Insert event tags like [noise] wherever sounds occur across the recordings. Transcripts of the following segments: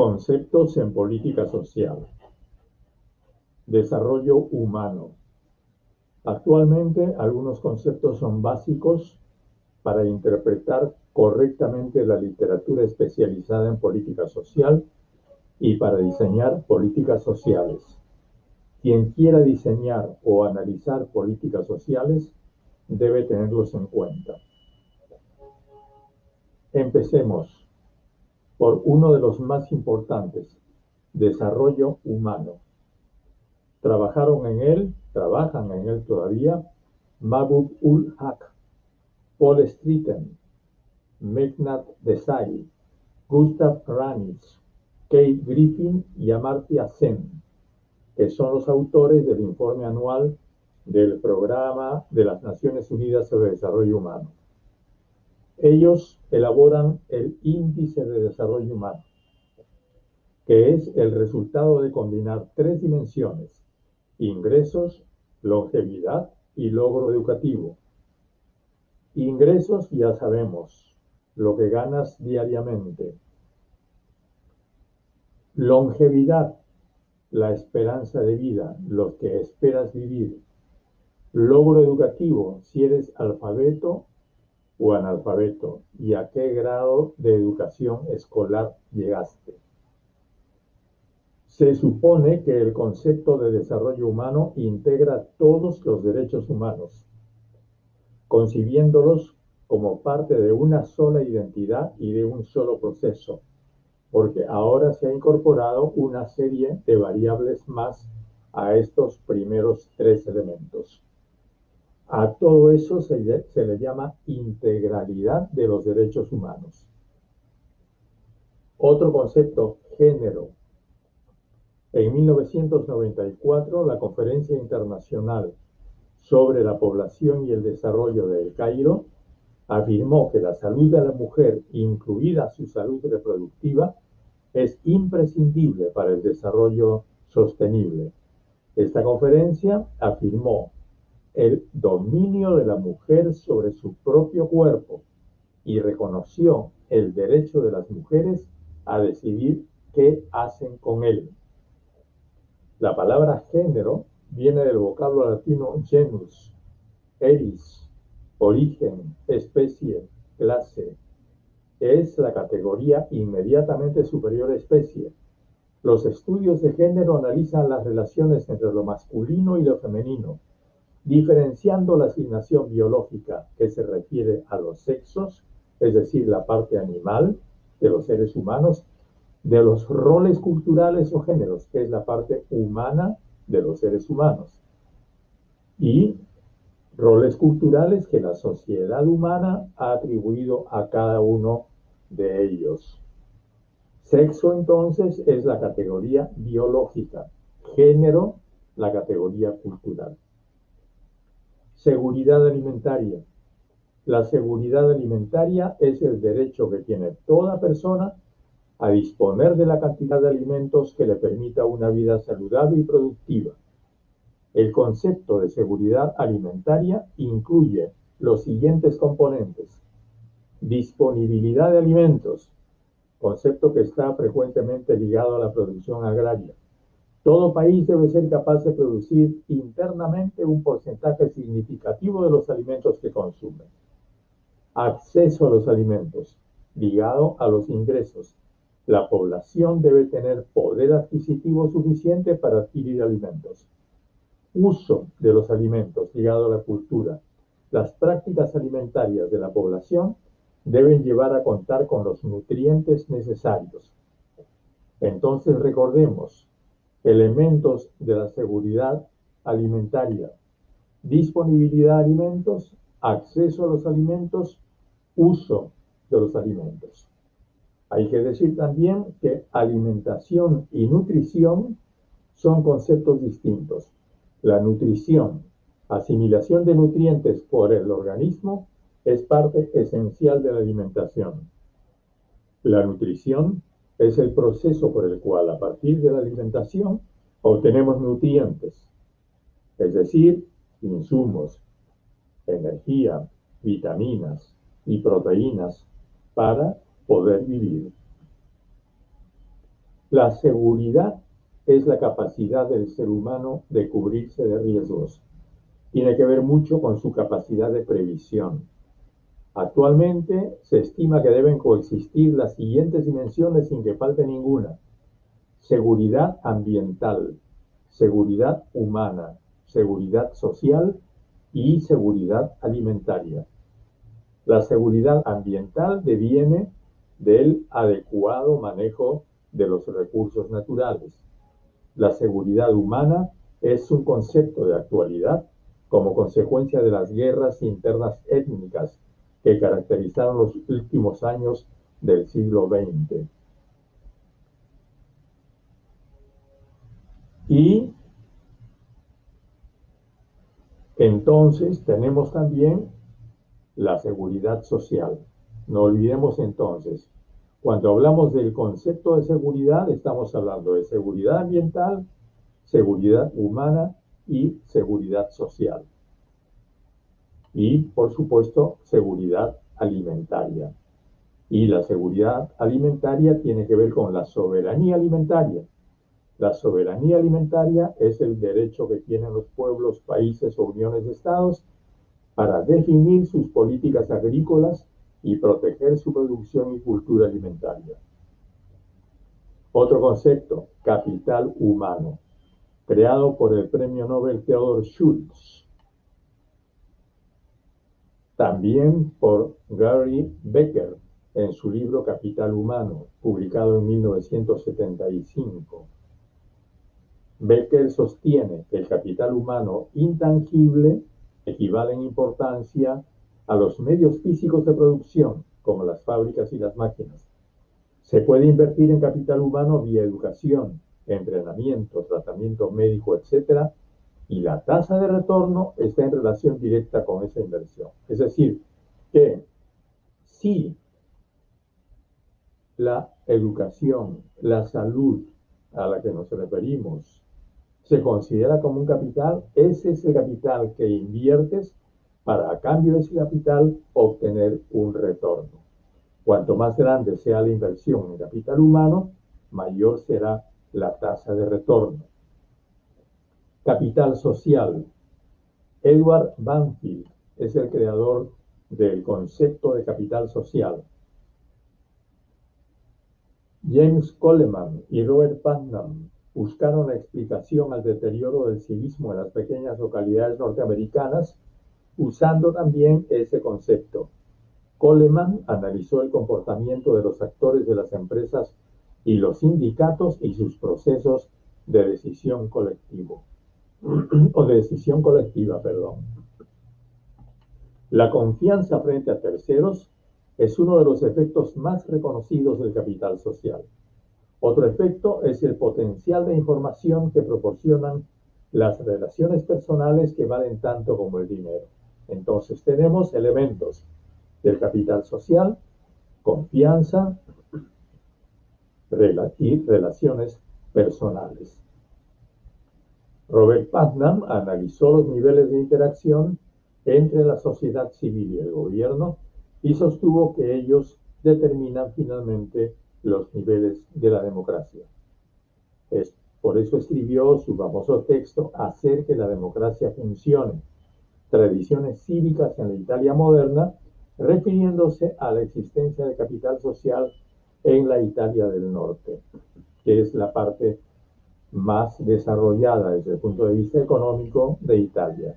Conceptos en política social. Desarrollo humano. Actualmente algunos conceptos son básicos para interpretar correctamente la literatura especializada en política social y para diseñar políticas sociales. Quien quiera diseñar o analizar políticas sociales debe tenerlos en cuenta. Empecemos por uno de los más importantes, desarrollo humano. Trabajaron en él, trabajan en él todavía, Mahbub ul Haq, Paul Streeten, Megnat Desai, Gustav Ranitz, Kate Griffin y Amartya Sen, que son los autores del informe anual del Programa de las Naciones Unidas sobre Desarrollo Humano. Ellos elaboran el índice de desarrollo humano, que es el resultado de combinar tres dimensiones, ingresos, longevidad y logro educativo. Ingresos ya sabemos, lo que ganas diariamente. Longevidad, la esperanza de vida, lo que esperas vivir. Logro educativo, si eres alfabeto o analfabeto y a qué grado de educación escolar llegaste. Se supone que el concepto de desarrollo humano integra todos los derechos humanos, concibiéndolos como parte de una sola identidad y de un solo proceso, porque ahora se ha incorporado una serie de variables más a estos primeros tres elementos. A todo eso se le, llama integralidad de los derechos humanos. Otro concepto, género. En 1994, la Conferencia Internacional sobre la Población y el Desarrollo de El Cairo afirmó que la salud de la mujer, incluida su salud reproductiva, es imprescindible para el desarrollo sostenible. Esta conferencia afirmó el dominio de la mujer sobre su propio cuerpo y reconoció el derecho de las mujeres a decidir qué hacen con él. La palabra género viene del vocablo latino genus, eris, origen, especie, clase. Es la categoría inmediatamente superior a especie. Los estudios de género analizan las relaciones entre lo masculino y lo femenino, diferenciando la asignación biológica que se refiere a los sexos, es decir, la parte animal de los seres humanos, de los roles culturales o géneros, que es la parte humana de los seres humanos, y roles culturales que la sociedad humana ha atribuido a cada uno de ellos. Sexo entonces es la categoría biológica, género la categoría cultural. Seguridad alimentaria. La seguridad alimentaria es el derecho que tiene toda persona a disponer de la cantidad de alimentos que le permita una vida saludable y productiva. El concepto de seguridad alimentaria incluye los siguientes componentes. Disponibilidad de alimentos, concepto que está frecuentemente ligado a la producción agraria. Todo país debe ser capaz de producir internamente un porcentaje significativo de los alimentos que consume. Acceso a los alimentos, ligado a los ingresos. La población debe tener poder adquisitivo suficiente para adquirir alimentos. Uso de los alimentos, ligado a la cultura. Las prácticas alimentarias de la población deben llevar a contar con los nutrientes necesarios. Entonces recordemos, elementos de la seguridad alimentaria, disponibilidad de alimentos, acceso a los alimentos, uso de los alimentos. Hay que decir también que alimentación y nutrición son conceptos distintos. La nutrición, asimilación de nutrientes por el organismo, es parte esencial de la alimentación. La nutrición es el proceso por el cual a partir de la alimentación obtenemos nutrientes, es decir, insumos, energía, vitaminas y proteínas para poder vivir. La seguridad es la capacidad del ser humano de cubrirse de riesgos. Tiene que ver mucho con su capacidad de previsión. Actualmente se estima que deben coexistir las siguientes dimensiones sin que falte ninguna. Seguridad ambiental, seguridad humana, seguridad social y seguridad alimentaria. La seguridad ambiental deviene del adecuado manejo de los recursos naturales. La seguridad humana es un concepto de actualidad como consecuencia de las guerras internas étnicas que caracterizaron los últimos años del siglo XX. Y entonces tenemos también la seguridad social. No olvidemos entonces cuando hablamos del concepto de seguridad, estamos hablando de seguridad ambiental, seguridad humana y seguridad social. Y, por supuesto, seguridad alimentaria. Y la seguridad alimentaria tiene que ver con la soberanía alimentaria. La soberanía alimentaria es el derecho que tienen los pueblos, países o uniones de estados para definir sus políticas agrícolas y proteger su producción y cultura alimentaria. Otro concepto, capital humano, creado por el premio Nobel Theodor Schultz. También por Gary Becker en su libro Capital Humano, publicado en 1975. Becker sostiene que el capital humano intangible equivale en importancia a los medios físicos de producción, como las fábricas y las máquinas. Se puede invertir en capital humano vía educación, entrenamiento, tratamiento médico, etc. Y la tasa de retorno está en relación directa con esa inversión. Es decir, que si la educación, la salud a la que nos referimos, se considera como un capital, ese es el capital que inviertes para a cambio de ese capital obtener un retorno. Cuanto más grande sea la inversión en capital humano, mayor será la tasa de retorno. Capital social. Edward Banfield es el creador del concepto de capital social. James Coleman y Robert Putnam buscaron la explicación al deterioro del civismo en las pequeñas localidades norteamericanas usando también ese concepto. Coleman analizó el comportamiento de los actores de las empresas y los sindicatos y sus procesos de decisión colectivo [clears throat] o de decisión colectiva, perdón. La confianza frente a terceros es uno de los efectos más reconocidos del capital social. Otro efecto es el potencial de información que proporcionan las relaciones personales que valen tanto como el dinero. Entonces tenemos elementos del capital social, confianza y relaciones personales. Robert Putnam analizó los niveles de interacción entre la sociedad civil y el gobierno y sostuvo que ellos determinan finalmente los niveles de la democracia. Por eso escribió su famoso texto Hacer que la democracia funcione, tradiciones cívicas en la Italia moderna, refiriéndose a la existencia de capital social en la Italia del Norte, que es la parte más desarrollada desde el punto de vista económico de Italia.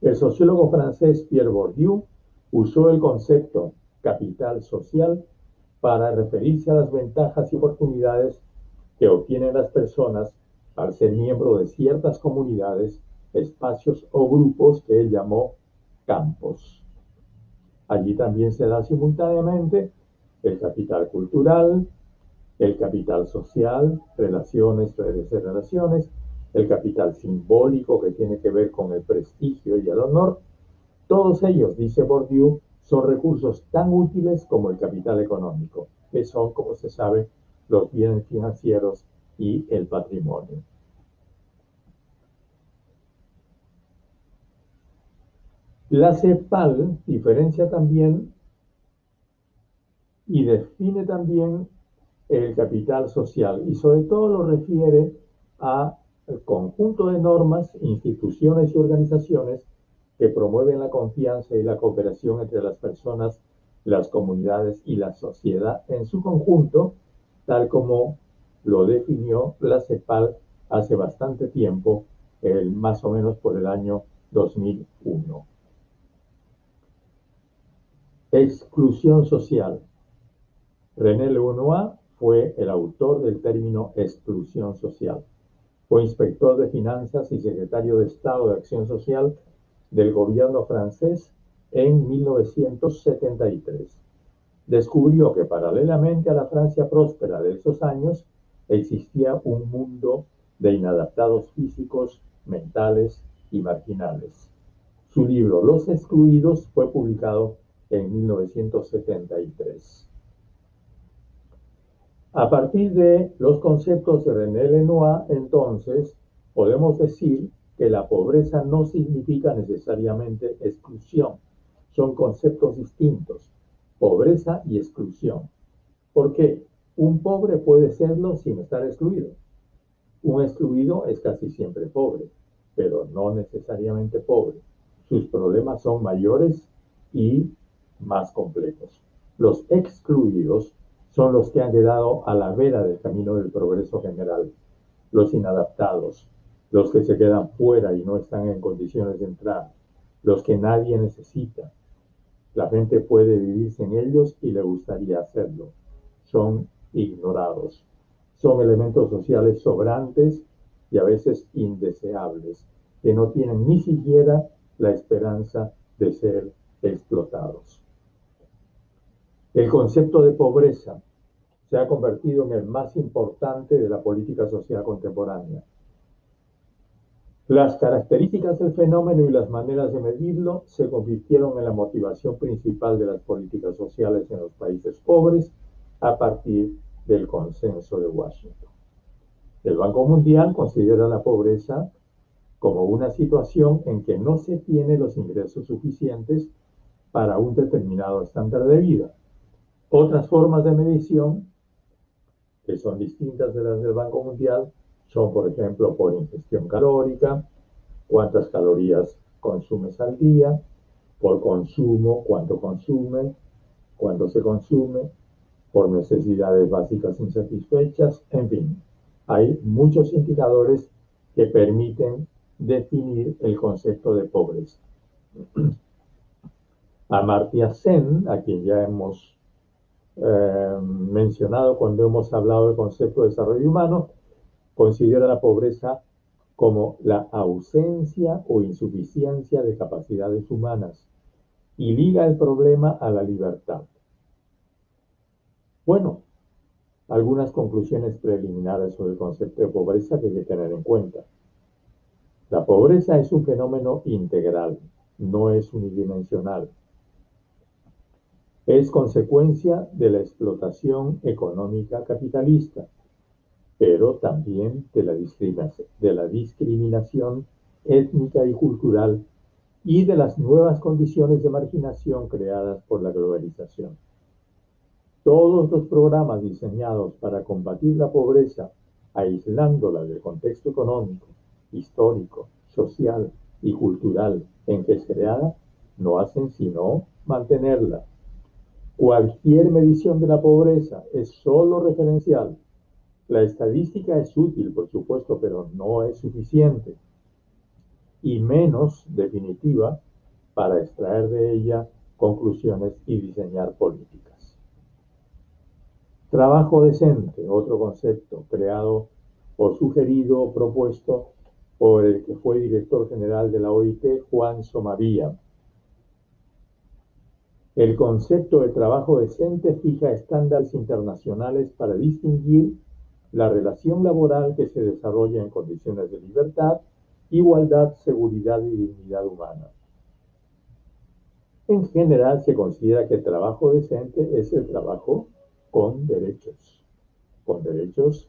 El sociólogo francés Pierre Bourdieu usó el concepto capital social para referirse a las ventajas y oportunidades que obtienen las personas al ser miembro de ciertas comunidades espacios o grupos que él llamó campos. Allí también se da simultáneamente el capital cultural, el capital social, relaciones, redes de relaciones, el capital simbólico que tiene que ver con el prestigio y el honor. Todos ellos, dice Bourdieu, son recursos tan útiles como el capital económico, que son, como se sabe, los bienes financieros y el patrimonio. La CEPAL diferencia también y define también el capital social y sobre todo lo refiere a el conjunto de normas, instituciones y organizaciones que promueven la confianza y la cooperación entre las personas, las comunidades y la sociedad en su conjunto, tal como lo definió la CEPAL hace bastante tiempo, el, más o menos por el año 2001. Exclusión social. René Lenoir fue el autor del término exclusión social. Fue inspector de finanzas y secretario de Estado de Acción Social del gobierno francés en 1973. Descubrió que paralelamente a la Francia próspera de esos años existía un mundo de inadaptados físicos, mentales y marginales. Su libro Los excluidos fue publicado en 1973. A partir de los conceptos de René Lenoir, entonces, podemos decir que la pobreza no significa necesariamente exclusión. Son conceptos distintos, pobreza y exclusión. ¿Por qué? Un pobre puede serlo sin estar excluido. Un excluido es casi siempre pobre, pero no necesariamente pobre. Sus problemas son mayores y más complejos. Los excluidos son los que han quedado a la vera del camino del progreso general, los inadaptados, los que se quedan fuera y no están en condiciones de entrar, los que nadie necesita. La gente puede vivir sin ellos y le gustaría hacerlo. Son ignorados. Son elementos sociales sobrantes y a veces indeseables, que no tienen ni siquiera la esperanza de ser explotados. El concepto de pobreza se ha convertido en el más importante de la política social contemporánea. Las características del fenómeno y las maneras de medirlo se convirtieron en la motivación principal de las políticas sociales en los países pobres a partir del consenso de Washington. El Banco Mundial considera la pobreza como una situación en que no se tiene los ingresos suficientes para un determinado estándar de vida otras formas de medición, que son distintas de las del Banco Mundial, son, por ejemplo, por ingestión calórica, cuántas calorías consumes al día, por consumo, cuánto consume, cuánto se consume, por necesidades básicas insatisfechas, en fin, hay muchos indicadores que permiten definir el concepto de pobreza. [clears throat] Amartya Sen, a quien ya hemos eh, mencionado cuando hemos hablado del concepto de desarrollo humano, considera la pobreza como la ausencia o insuficiencia de capacidades humanas y liga el problema a la libertad. Bueno, algunas conclusiones preliminares sobre el concepto de pobreza que hay que tener en cuenta. La pobreza es un fenómeno integral, no es unidimensional es consecuencia de la explotación económica capitalista, pero también de la, discriminación étnica y cultural y de las nuevas condiciones de marginación creadas por la globalización. Todos los programas diseñados para combatir la pobreza, aislándola del contexto económico, histórico, social y cultural en que es creada, no hacen sino mantenerla Cualquier medición de la pobreza es solo referencial. La estadística es útil, por supuesto, pero no es suficiente y menos definitiva para extraer de ella conclusiones y diseñar políticas. Trabajo decente, otro concepto creado o sugerido o propuesto por el que fue director general de la OIT, Juan Somavía, el concepto de trabajo decente fija estándares internacionales para distinguir la relación laboral que se desarrolla en condiciones de libertad, igualdad, seguridad y dignidad humana. En general se considera que el trabajo decente es el trabajo con derechos, con derechos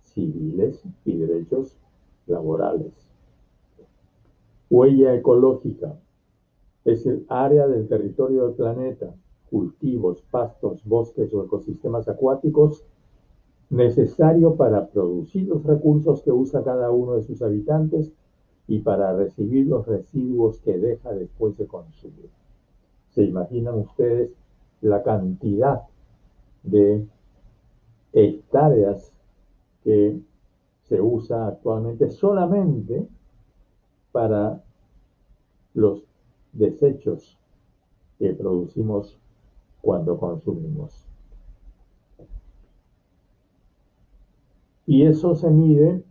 civiles y derechos laborales. Huella ecológica es el área del territorio del planeta, cultivos, pastos, bosques o ecosistemas acuáticos necesario para producir los recursos que usa cada uno de sus habitantes y para recibir los residuos que deja después de consumir. ¿Se imaginan ustedes la cantidad de hectáreas que se usa actualmente solamente para los desechos que producimos cuando consumimos. Y eso se mide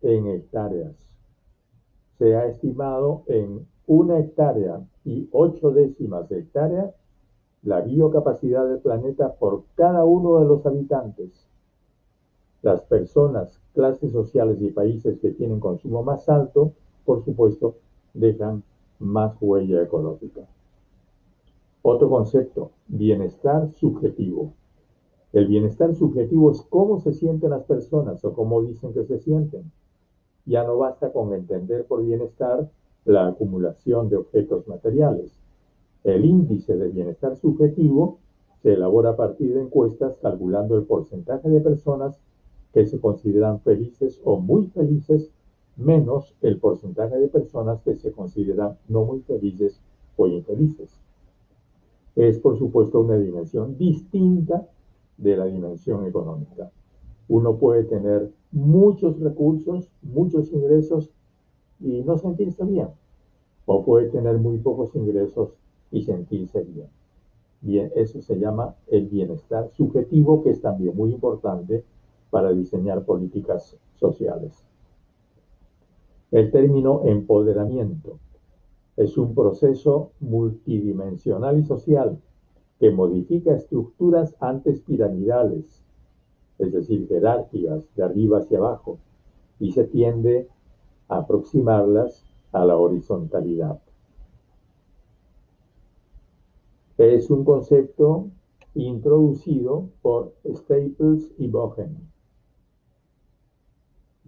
en hectáreas. Se ha estimado en una hectárea y ocho décimas de hectárea la biocapacidad del planeta por cada uno de los habitantes. Las personas, clases sociales y países que tienen consumo más alto, por supuesto, dejan más huella ecológica. Otro concepto, bienestar subjetivo. El bienestar subjetivo es cómo se sienten las personas o cómo dicen que se sienten. Ya no basta con entender por bienestar la acumulación de objetos materiales. El índice de bienestar subjetivo se elabora a partir de encuestas calculando el porcentaje de personas que se consideran felices o muy felices menos el porcentaje de personas que se consideran no muy felices o infelices. Es, por supuesto, una dimensión distinta de la dimensión económica. Uno puede tener muchos recursos, muchos ingresos y no sentirse bien. O puede tener muy pocos ingresos y sentirse bien. Bien, eso se llama el bienestar subjetivo, que es también muy importante para diseñar políticas sociales. El término empoderamiento es un proceso multidimensional y social que modifica estructuras antes piramidales, es decir, jerarquías de arriba hacia abajo, y se tiende a aproximarlas a la horizontalidad. Es un concepto introducido por Staples y Bogen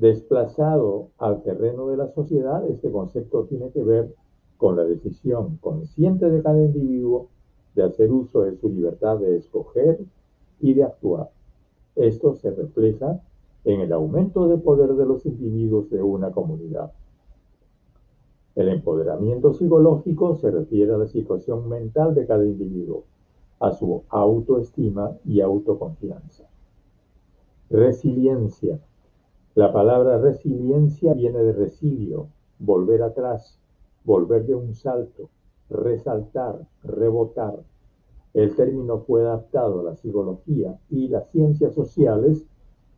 Desplazado al terreno de la sociedad, este concepto tiene que ver con la decisión consciente de cada individuo de hacer uso de su libertad de escoger y de actuar. Esto se refleja en el aumento de poder de los individuos de una comunidad. El empoderamiento psicológico se refiere a la situación mental de cada individuo, a su autoestima y autoconfianza. Resiliencia la palabra resiliencia viene de resilio, volver atrás, volver de un salto, resaltar, rebotar. El término fue adaptado a la psicología y las ciencias sociales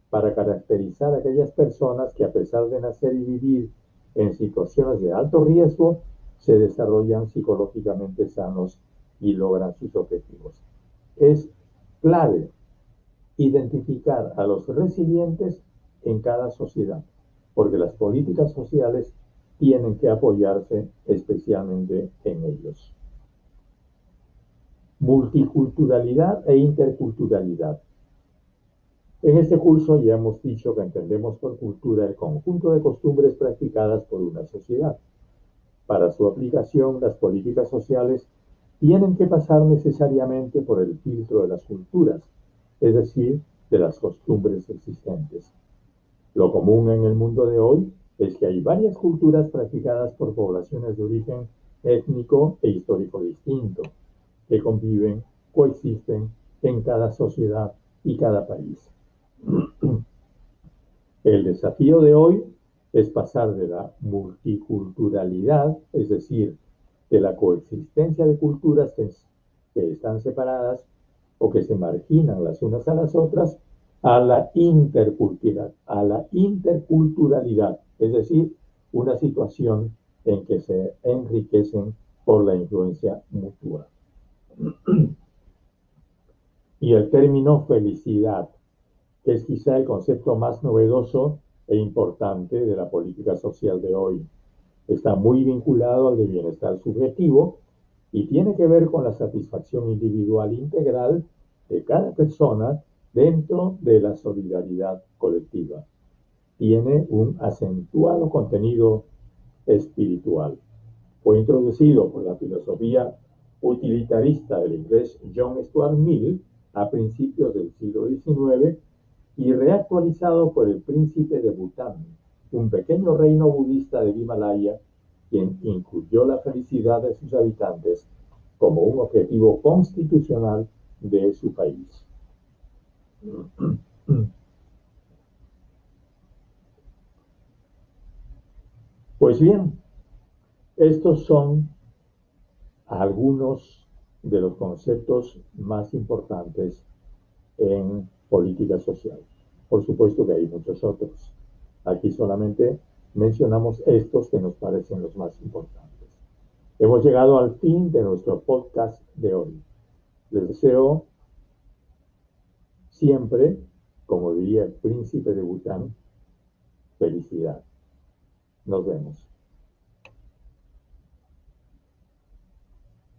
para caracterizar a aquellas personas que a pesar de nacer y vivir en situaciones de alto riesgo, se desarrollan psicológicamente sanos y logran sus objetivos. Es clave identificar a los resilientes en cada sociedad, porque las políticas sociales tienen que apoyarse especialmente en ellos. Multiculturalidad e interculturalidad. En este curso ya hemos dicho que entendemos por cultura el conjunto de costumbres practicadas por una sociedad. Para su aplicación, las políticas sociales tienen que pasar necesariamente por el filtro de las culturas, es decir, de las costumbres existentes. Lo común en el mundo de hoy es que hay varias culturas practicadas por poblaciones de origen étnico e histórico distinto, que conviven, coexisten en cada sociedad y cada país. [clears throat] El desafío de hoy es pasar de la multiculturalidad, es decir, de la coexistencia de culturas que, están separadas o que se marginan las unas a las otras, a la interculturalidad, a la interculturalidad, es decir, una situación en que se enriquecen por la influencia mutua. [clears throat] Y el término felicidad, que es quizá el concepto más novedoso e importante de la política social de hoy. Está muy vinculado al de bienestar subjetivo y tiene que ver con la satisfacción individual integral de cada persona dentro de la solidaridad colectiva. Tiene un acentuado contenido espiritual. Fue introducido por la filosofía utilitarista del inglés John Stuart Mill a principios del siglo XIX y reactualizado por el príncipe de Bután, un pequeño reino budista del Himalaya, quien incluyó la felicidad de sus habitantes como un objetivo constitucional de su país. Pues bien, estos son algunos de los conceptos más importantes en política social. Por supuesto que hay muchos otros. Aquí solamente mencionamos estos que nos parecen los más importantes. Hemos llegado al fin de nuestro podcast de hoy. Les deseo siempre, como diría el príncipe de Bután, felicidad. Nos vemos.